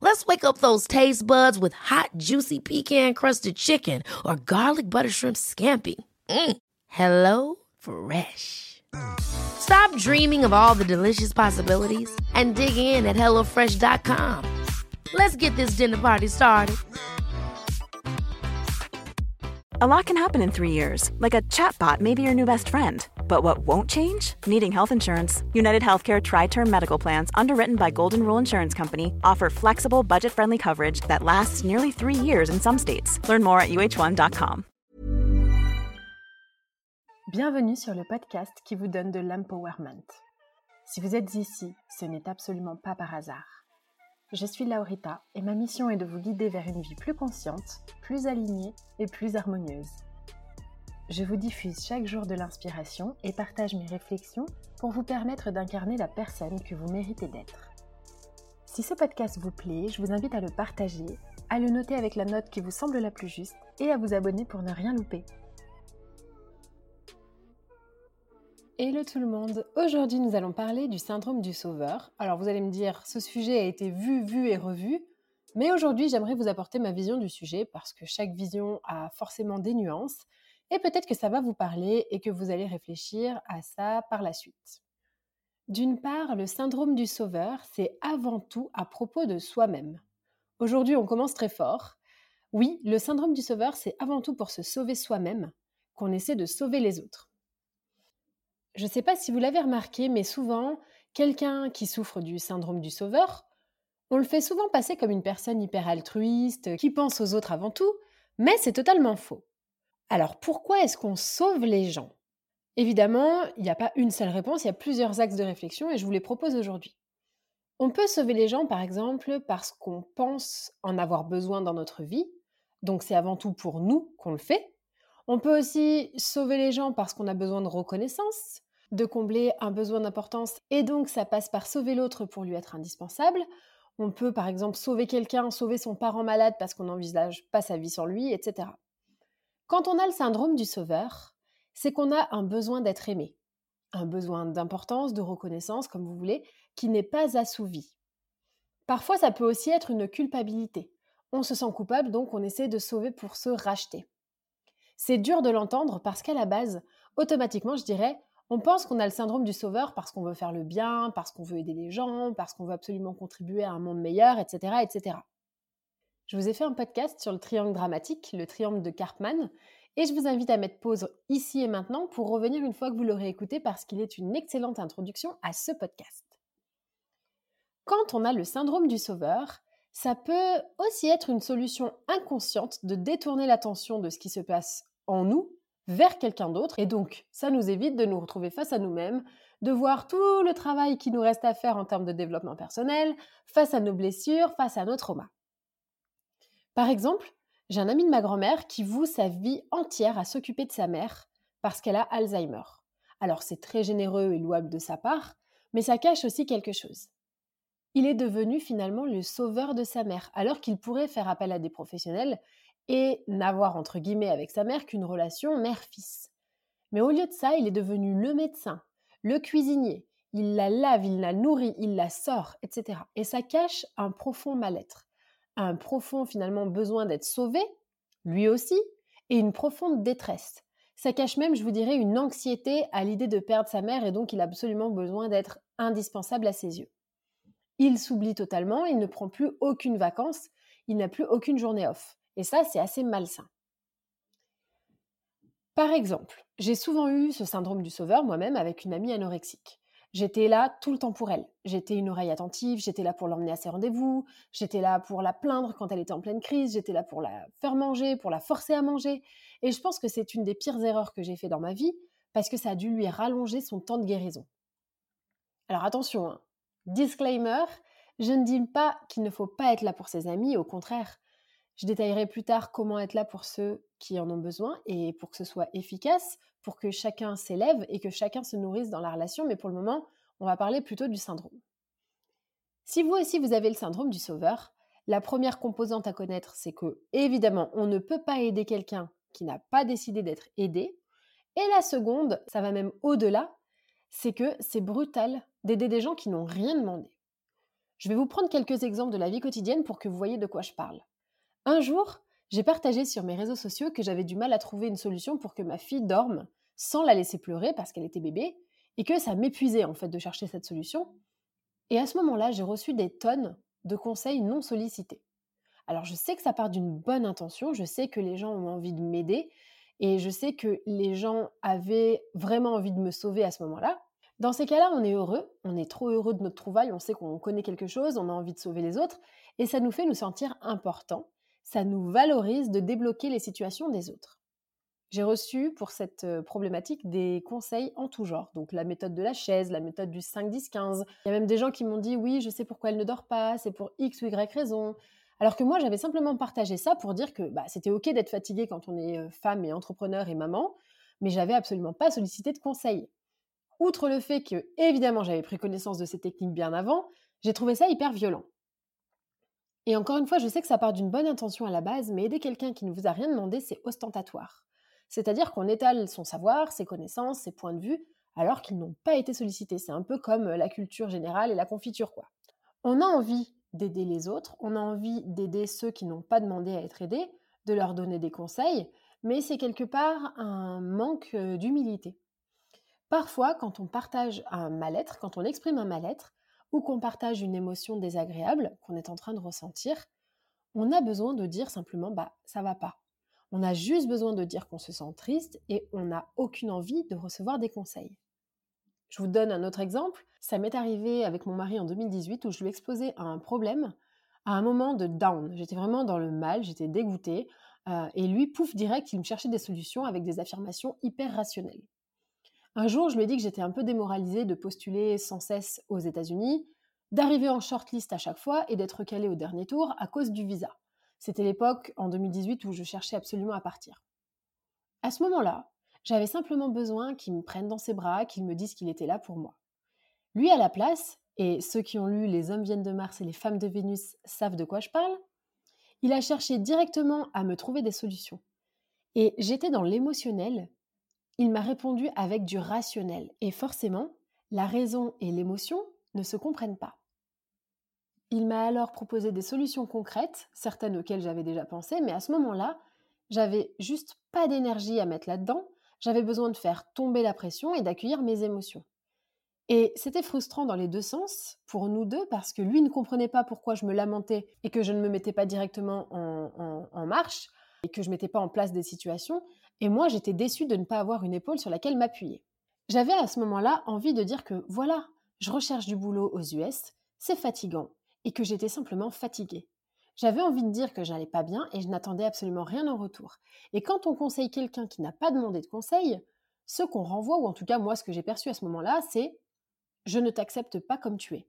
Let's wake up those taste buds with hot, juicy pecan-crusted chicken or garlic butter shrimp scampi. Mm. Hello Fresh. Stop dreaming of all the delicious possibilities and dig in at HelloFresh.com. Let's get this dinner party started. A lot can happen in three years, like a chatbot may be your new best friend. But what won't change? Needing health insurance. United Healthcare Tri Term Medical Plans, underwritten by Golden Rule Insurance Company, offer flexible, budget friendly coverage that lasts nearly three years in some states. Learn more at uh1.com. Bienvenue sur le podcast qui vous donne de l'empowerment. Si vous êtes ici, ce n'est absolument pas par hasard. Je suis Laurita et ma mission est de vous guider vers une vie plus consciente, plus alignée et plus harmonieuse. Je vous diffuse chaque jour de l'inspiration et partage mes réflexions pour vous permettre d'incarner la personne que vous méritez d'être. Si ce podcast vous plaît, je vous invite à le partager, à le noter avec la note qui vous semble la plus juste et à vous abonner pour ne rien louper. Hello tout le monde, aujourd'hui nous allons parler du syndrome du sauveur. Alors vous allez me dire, ce sujet a été vu, vu et revu, mais aujourd'hui j'aimerais vous apporter ma vision du sujet parce que chaque vision a forcément des nuances et peut-être que ça va vous parler et que vous allez réfléchir à ça par la suite. D'une part, le syndrome du sauveur, c'est avant tout à propos de soi-même. Aujourd'hui on commence très fort. Oui, le syndrome du sauveur, c'est avant tout pour se sauver soi-même qu'on essaie de sauver les autres. Je ne sais pas si vous l'avez remarqué, mais souvent, quelqu'un qui souffre du syndrome du sauveur, on le fait souvent passer comme une personne hyper altruiste, qui pense aux autres avant tout, mais c'est totalement faux. Alors pourquoi est-ce qu'on sauve les gens? Évidemment, il n'y a pas une seule réponse, il y a plusieurs axes de réflexion et je vous les propose aujourd'hui. On peut sauver les gens, par exemple, parce qu'on pense en avoir besoin dans notre vie, donc c'est avant tout pour nous qu'on le fait. On peut aussi sauver les gens parce qu'on a besoin de reconnaissance, de combler un besoin d'importance et donc ça passe par sauver l'autre pour lui être indispensable. On peut par exemple sauver quelqu'un, sauver son parent malade parce qu'on n'envisage pas sa vie sans lui, etc. Quand on a le syndrome du sauveur, c'est qu'on a un besoin d'être aimé, un besoin d'importance, de reconnaissance, comme vous voulez, qui n'est pas assouvi. Parfois, ça peut aussi être une culpabilité. On se sent coupable, donc on essaie de sauver pour se racheter. C'est dur de l'entendre parce qu'à la base, automatiquement, je dirais, on pense qu'on a le syndrome du sauveur parce qu'on veut faire le bien, parce qu'on veut aider les gens, parce qu'on veut absolument contribuer à un monde meilleur, etc., etc. Je vous ai fait un podcast sur le triangle dramatique, le triangle de Karpman, et je vous invite à mettre pause ici et maintenant pour revenir une fois que vous l'aurez écouté parce qu'il est une excellente introduction à ce podcast. Quand on a le syndrome du sauveur, ça peut aussi être une solution inconsciente de détourner l'attention de ce qui se passe en nous vers quelqu'un d'autre. Et donc, ça nous évite de nous retrouver face à nous-mêmes, de voir tout le travail qui nous reste à faire en termes de développement personnel, face à nos blessures, face à nos traumas. Par exemple, j'ai un ami de ma grand-mère qui voue sa vie entière à s'occuper de sa mère parce qu'elle a Alzheimer. Alors c'est très généreux et louable de sa part, mais ça cache aussi quelque chose. Il est devenu finalement le sauveur de sa mère, alors qu'il pourrait faire appel à des professionnels et n'avoir entre guillemets avec sa mère qu'une relation mère-fils. Mais au lieu de ça, il est devenu le médecin, le cuisinier, il la lave, il la nourrit, il la sort, etc. Et ça cache un profond mal-être, un profond finalement besoin d'être sauvé, lui aussi, et une profonde détresse. Ça cache même, je vous dirais, une anxiété à l'idée de perdre sa mère et donc il a absolument besoin d'être indispensable à ses yeux. Il s'oublie totalement, il ne prend plus aucune vacances, il n'a plus aucune journée off. Et ça, c'est assez malsain. Par exemple, j'ai souvent eu ce syndrome du sauveur moi-même avec une amie anorexique. J'étais là tout le temps pour elle. J'étais une oreille attentive, j'étais là pour l'emmener à ses rendez-vous, j'étais là pour la plaindre quand elle était en pleine crise, j'étais là pour la faire manger, pour la forcer à manger. Et je pense que c'est une des pires erreurs que j'ai fait dans ma vie parce que ça a dû lui rallonger son temps de guérison. Alors attention, hein. disclaimer, je ne dis pas qu'il ne faut pas être là pour ses amis, au contraire. Je détaillerai plus tard comment être là pour ceux qui en ont besoin et pour que ce soit efficace, pour que chacun s'élève et que chacun se nourrisse dans la relation, mais pour le moment, on va parler plutôt du syndrome. Si vous aussi vous avez le syndrome du sauveur, la première composante à connaître, c'est que, évidemment, on ne peut pas aider quelqu'un qui n'a pas décidé d'être aidé. Et la seconde, ça va même au-delà, c'est que c'est brutal d'aider des gens qui n'ont rien demandé. Je vais vous prendre quelques exemples de la vie quotidienne pour que vous voyez de quoi je parle. Un jour, j'ai partagé sur mes réseaux sociaux que j'avais du mal à trouver une solution pour que ma fille dorme sans la laisser pleurer parce qu'elle était bébé et que ça m'épuisait en fait de chercher cette solution. Et à ce moment-là, j'ai reçu des tonnes de conseils non sollicités. Alors je sais que ça part d'une bonne intention, je sais que les gens ont envie de m'aider et je sais que les gens avaient vraiment envie de me sauver à ce moment-là. Dans ces cas-là, on est heureux, on est trop heureux de notre trouvaille, on sait qu'on connaît quelque chose, on a envie de sauver les autres et ça nous fait nous sentir importants ça nous valorise de débloquer les situations des autres. J'ai reçu pour cette problématique des conseils en tout genre. Donc la méthode de la chaise, la méthode du 5-10-15. Il y a même des gens qui m'ont dit oui, je sais pourquoi elle ne dort pas, c'est pour X ou Y raison. Alors que moi, j'avais simplement partagé ça pour dire que bah, c'était OK d'être fatigué quand on est femme et entrepreneur et maman, mais j'avais absolument pas sollicité de conseils. Outre le fait que, évidemment, j'avais pris connaissance de ces techniques bien avant, j'ai trouvé ça hyper violent. Et encore une fois, je sais que ça part d'une bonne intention à la base, mais aider quelqu'un qui ne vous a rien demandé, c'est ostentatoire. C'est-à-dire qu'on étale son savoir, ses connaissances, ses points de vue, alors qu'ils n'ont pas été sollicités. C'est un peu comme la culture générale et la confiture, quoi. On a envie d'aider les autres, on a envie d'aider ceux qui n'ont pas demandé à être aidés, de leur donner des conseils, mais c'est quelque part un manque euh, d'humilité. Parfois, quand on partage un mal-être, quand on exprime un mal-être, qu'on partage une émotion désagréable qu'on est en train de ressentir, on a besoin de dire simplement bah ça va pas. On a juste besoin de dire qu'on se sent triste et on n'a aucune envie de recevoir des conseils. Je vous donne un autre exemple. Ça m'est arrivé avec mon mari en 2018 où je lui exposais un problème à un moment de down. J'étais vraiment dans le mal, j'étais dégoûtée. Euh, et lui, pouf, direct, il me cherchait des solutions avec des affirmations hyper rationnelles. Un jour, je lui ai dit que j'étais un peu démoralisée de postuler sans cesse aux États-Unis, d'arriver en shortlist à chaque fois et d'être calée au dernier tour à cause du visa. C'était l'époque, en 2018, où je cherchais absolument à partir. À ce moment-là, j'avais simplement besoin qu'il me prenne dans ses bras, qu'il me dise qu'il était là pour moi. Lui, à la place, et ceux qui ont lu Les hommes viennent de Mars et les femmes de Vénus savent de quoi je parle, il a cherché directement à me trouver des solutions. Et j'étais dans l'émotionnel il m'a répondu avec du rationnel. Et forcément, la raison et l'émotion ne se comprennent pas. Il m'a alors proposé des solutions concrètes, certaines auxquelles j'avais déjà pensé, mais à ce moment-là, j'avais juste pas d'énergie à mettre là-dedans, j'avais besoin de faire tomber la pression et d'accueillir mes émotions. Et c'était frustrant dans les deux sens, pour nous deux, parce que lui ne comprenait pas pourquoi je me lamentais et que je ne me mettais pas directement en, marche, et que je mettais pas en place des situations, et moi, j'étais déçue de ne pas avoir une épaule sur laquelle m'appuyer. J'avais à ce moment-là envie de dire que voilà, je recherche du boulot aux US, c'est fatigant, et que j'étais simplement fatiguée. J'avais envie de dire que j'allais pas bien et je n'attendais absolument rien en retour. Et quand on conseille quelqu'un qui n'a pas demandé de conseil, ce qu'on renvoie, ou en tout cas moi ce que j'ai perçu à ce moment-là, c'est je ne t'accepte pas comme tu es.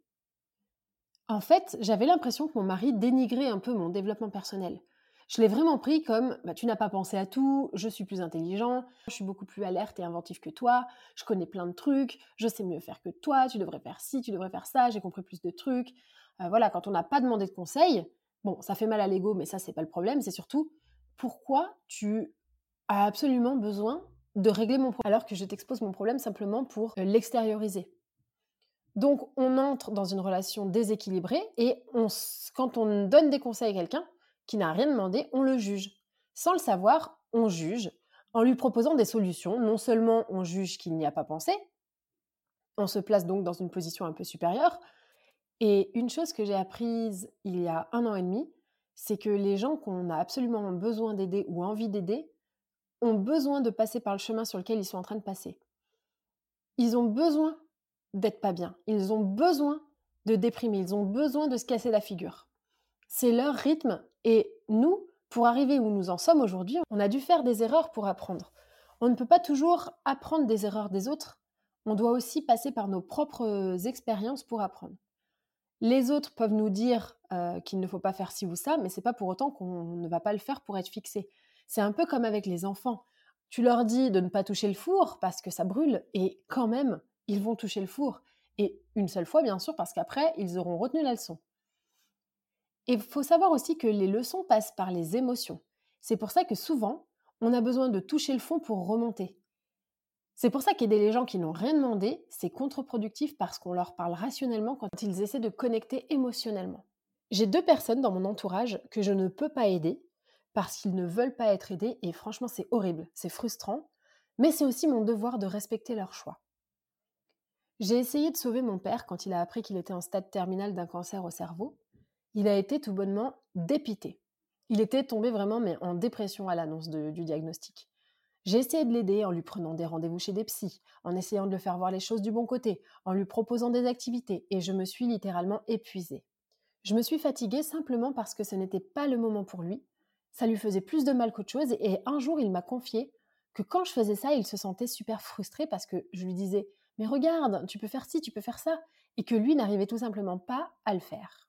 En fait, j'avais l'impression que mon mari dénigrait un peu mon développement personnel. Je l'ai vraiment pris comme bah, tu n'as pas pensé à tout, je suis plus intelligent, je suis beaucoup plus alerte et inventif que toi, je connais plein de trucs, je sais mieux faire que toi, tu devrais faire ci, tu devrais faire ça, j'ai compris plus de trucs. Euh, voilà, quand on n'a pas demandé de conseils, bon, ça fait mal à l'ego, mais ça, c'est pas le problème, c'est surtout pourquoi tu as absolument besoin de régler mon problème alors que je t'expose mon problème simplement pour euh, l'extérioriser. Donc, on entre dans une relation déséquilibrée et on, quand on donne des conseils à quelqu'un, qui n'a rien demandé, on le juge. Sans le savoir, on juge. En lui proposant des solutions, non seulement on juge qu'il n'y a pas pensé, on se place donc dans une position un peu supérieure. Et une chose que j'ai apprise il y a un an et demi, c'est que les gens qu'on a absolument besoin d'aider ou envie d'aider, ont besoin de passer par le chemin sur lequel ils sont en train de passer. Ils ont besoin d'être pas bien. Ils ont besoin de déprimer. Ils ont besoin de se casser la figure. C'est leur rythme. Et nous, pour arriver où nous en sommes aujourd'hui, on a dû faire des erreurs pour apprendre. On ne peut pas toujours apprendre des erreurs des autres. On doit aussi passer par nos propres expériences pour apprendre. Les autres peuvent nous dire euh, qu'il ne faut pas faire ci ou ça, mais c'est pas pour autant qu'on ne va pas le faire pour être fixé. C'est un peu comme avec les enfants. Tu leur dis de ne pas toucher le four parce que ça brûle, et quand même, ils vont toucher le four. Et une seule fois, bien sûr, parce qu'après, ils auront retenu la leçon. Il faut savoir aussi que les leçons passent par les émotions. C'est pour ça que souvent, on a besoin de toucher le fond pour remonter. C'est pour ça qu'aider les gens qui n'ont rien demandé, c'est contre-productif parce qu'on leur parle rationnellement quand ils essaient de connecter émotionnellement. J'ai deux personnes dans mon entourage que je ne peux pas aider parce qu'ils ne veulent pas être aidés et franchement c'est horrible, c'est frustrant, mais c'est aussi mon devoir de respecter leur choix. J'ai essayé de sauver mon père quand il a appris qu'il était en stade terminal d'un cancer au cerveau. Il a été tout bonnement dépité. Il était tombé vraiment mais en dépression à l'annonce du diagnostic. J'ai essayé de l'aider en lui prenant des rendez-vous chez des psys, en essayant de le faire voir les choses du bon côté, en lui proposant des activités, et je me suis littéralement épuisée. Je me suis fatiguée simplement parce que ce n'était pas le moment pour lui, ça lui faisait plus de mal qu'autre chose, et un jour il m'a confié que quand je faisais ça, il se sentait super frustré parce que je lui disais Mais regarde, tu peux faire ci, tu peux faire ça, et que lui n'arrivait tout simplement pas à le faire.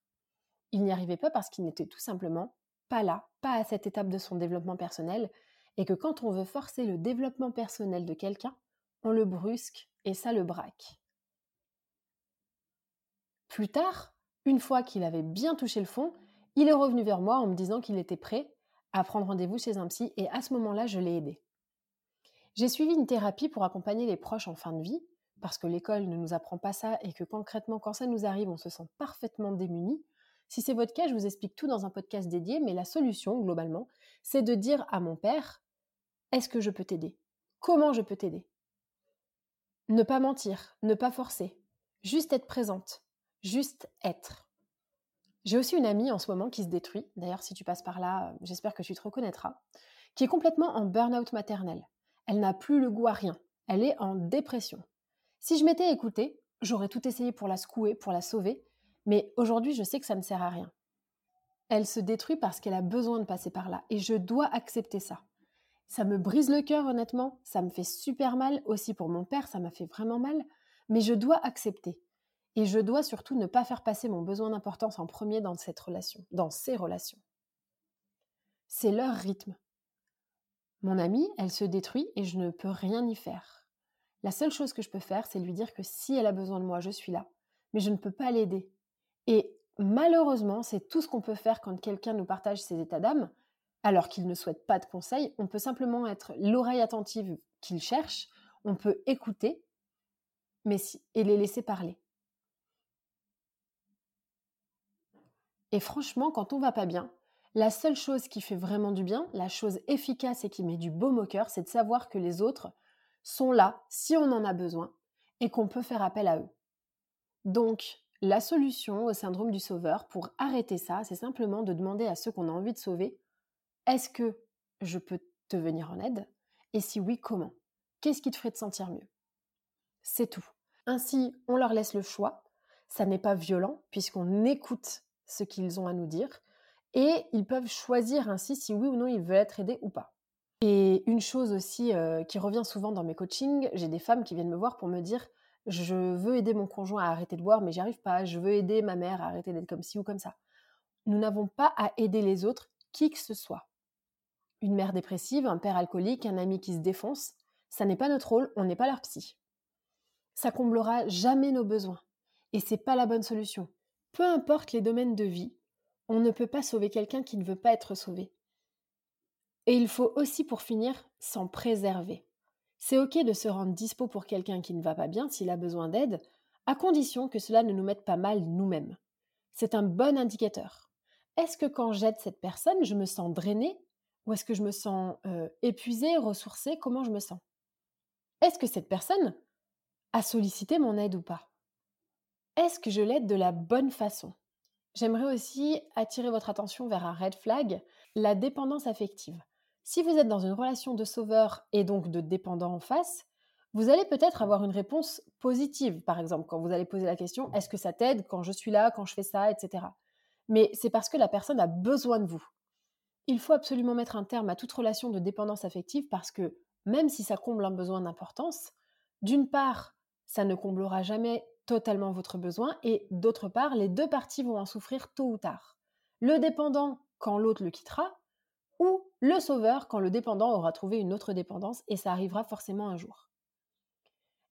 Il n'y arrivait pas parce qu'il n'était tout simplement pas là, pas à cette étape de son développement personnel, et que quand on veut forcer le développement personnel de quelqu'un, on le brusque et ça le braque. Plus tard, une fois qu'il avait bien touché le fond, il est revenu vers moi en me disant qu'il était prêt à prendre rendez-vous chez un psy et à ce moment-là, je l'ai aidé. J'ai suivi une thérapie pour accompagner les proches en fin de vie, parce que l'école ne nous apprend pas ça et que concrètement, quand ça nous arrive, on se sent parfaitement démuni. Si c'est votre cas, je vous explique tout dans un podcast dédié, mais la solution, globalement, c'est de dire à mon père, est-ce que je peux t'aider? Comment je peux t'aider? Ne pas mentir, ne pas forcer, juste être présente, juste être. J'ai aussi une amie en ce moment qui se détruit, d'ailleurs si tu passes par là, j'espère que tu te reconnaîtras, qui est complètement en burn-out maternel. Elle n'a plus le goût à rien, elle est en dépression. Si je m'étais écoutée, j'aurais tout essayé pour la secouer, pour la sauver, mais aujourd'hui je sais que ça ne sert à rien. Elle se détruit parce qu'elle a besoin de passer par là, et je dois accepter ça. Ça me brise le cœur, honnêtement. Ça me fait super mal. Aussi pour mon père, ça m'a fait vraiment mal. Mais je dois accepter. Et je dois surtout ne pas faire passer mon besoin d'importance en premier dans cette relation, dans ces relations. C'est leur rythme. Mon amie, elle se détruit et je ne peux rien y faire. La seule chose que je peux faire, c'est lui dire que si elle a besoin de moi, je suis là. Mais je ne peux pas l'aider. Et malheureusement, c'est tout ce qu'on peut faire quand quelqu'un nous partage ses états d'âme, alors qu'il ne souhaite pas de conseils, on peut simplement être l'oreille attentive qu'il cherche, on peut écouter mais et les laisser parler. Et franchement, quand on va pas bien, la seule chose qui fait vraiment du bien, la chose efficace et qui met du baume au cœur, c'est de savoir que les autres sont là si on en a besoin et qu'on peut faire appel à eux. Donc, la solution au syndrome du sauveur pour arrêter ça, c'est simplement de demander à ceux qu'on a envie de sauver est-ce que je peux te venir en aide? Et si oui, comment? Qu'est-ce qui te ferait te sentir mieux? C'est tout. Ainsi, on leur laisse le choix. Ça n'est pas violent puisqu'on écoute ce qu'ils ont à nous dire et ils peuvent choisir ainsi si oui ou non ils veulent être aidés ou pas. Et une chose aussi euh, qui revient souvent dans mes coachings, j'ai des femmes qui viennent me voir pour me dire je veux aider mon conjoint à arrêter de boire mais j'y arrive pas, je veux aider ma mère à arrêter d'être comme ci ou comme ça. Nous n'avons pas à aider les autres, qui que ce soit une mère dépressive, un père alcoolique, un ami qui se défonce, ça n'est pas notre rôle, on n'est pas leur psy. Ça comblera jamais nos besoins. Et c'est pas la bonne solution. Peu importe les domaines de vie, on ne peut pas sauver quelqu'un qui ne veut pas être sauvé. Et il faut aussi, pour finir, s'en préserver. C'est ok de se rendre dispo pour quelqu'un qui ne va pas bien s'il a besoin d'aide, à condition que cela ne nous mette pas mal nous-mêmes. C'est un bon indicateur. Est-ce que quand j'aide cette personne, je me sens drainée ou est-ce que je me sens épuisée, ressourcée? Comment je me sens? Est-ce que cette personne a sollicité mon aide ou pas? Est-ce que je l'aide de la bonne façon? J'aimerais aussi attirer votre attention vers un red flag, la dépendance affective. Si vous êtes dans une relation de sauveur et donc de dépendant en face, vous allez peut-être avoir une réponse positive, par exemple, quand vous allez poser la question est-ce que ça t'aide quand je suis là, quand je fais ça, etc. Mais c'est parce que la personne a besoin de vous. Il faut absolument mettre un terme à toute relation de dépendance affective parce que même si ça comble un besoin d'importance, d'une part, ça ne comblera jamais totalement votre besoin et d'autre part, les deux parties vont en souffrir tôt ou tard. Le dépendant quand l'autre le quittera ou le sauveur quand le dépendant aura trouvé une autre dépendance et ça arrivera forcément un jour.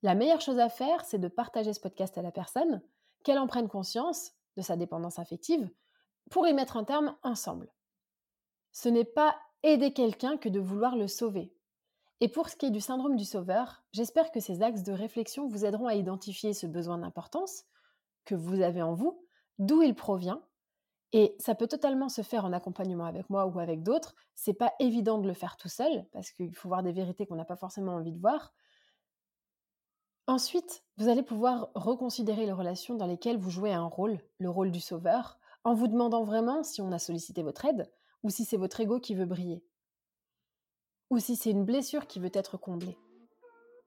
La meilleure chose à faire, c'est de partager ce podcast à la personne, qu'elle en prenne conscience de sa dépendance affective, pour y mettre un terme ensemble. Ce n'est pas aider quelqu'un que de vouloir le sauver. Et pour ce qui est du syndrome du sauveur, j'espère que ces axes de réflexion vous aideront à identifier ce besoin d'importance que vous avez en vous, d'où il provient. Et ça peut totalement se faire en accompagnement avec moi ou avec d'autres. C'est pas évident de le faire tout seul parce qu'il faut voir des vérités qu'on n'a pas forcément envie de voir. Ensuite, vous allez pouvoir reconsidérer les relations dans lesquelles vous jouez un rôle, le rôle du sauveur, en vous demandant vraiment si on a sollicité votre aide ou si c'est votre ego qui veut briller. Ou si c'est une blessure qui veut être comblée.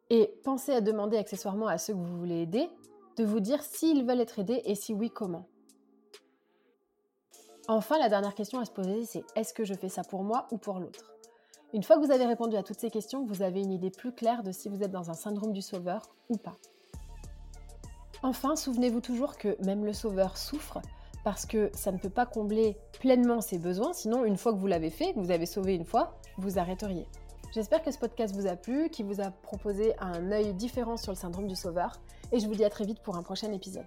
Et pensez à demander accessoirement à ceux que vous voulez aider de vous dire s'ils veulent être aidés et si oui, comment. Enfin, la dernière question à se poser, c'est est-ce que je fais ça pour moi ou pour l'autre? Une fois que vous avez répondu à toutes ces questions, vous avez une idée plus claire de si vous êtes dans un syndrome du sauveur ou pas. Enfin, souvenez-vous toujours que même le sauveur souffre parce que ça ne peut pas combler pleinement ses besoins, sinon une fois que vous l'avez fait, que vous avez sauvé une fois, vous arrêteriez. J'espère que ce podcast vous a plu, qu'il vous a proposé un œil différent sur le syndrome du sauveur, et je vous dis à très vite pour un prochain épisode.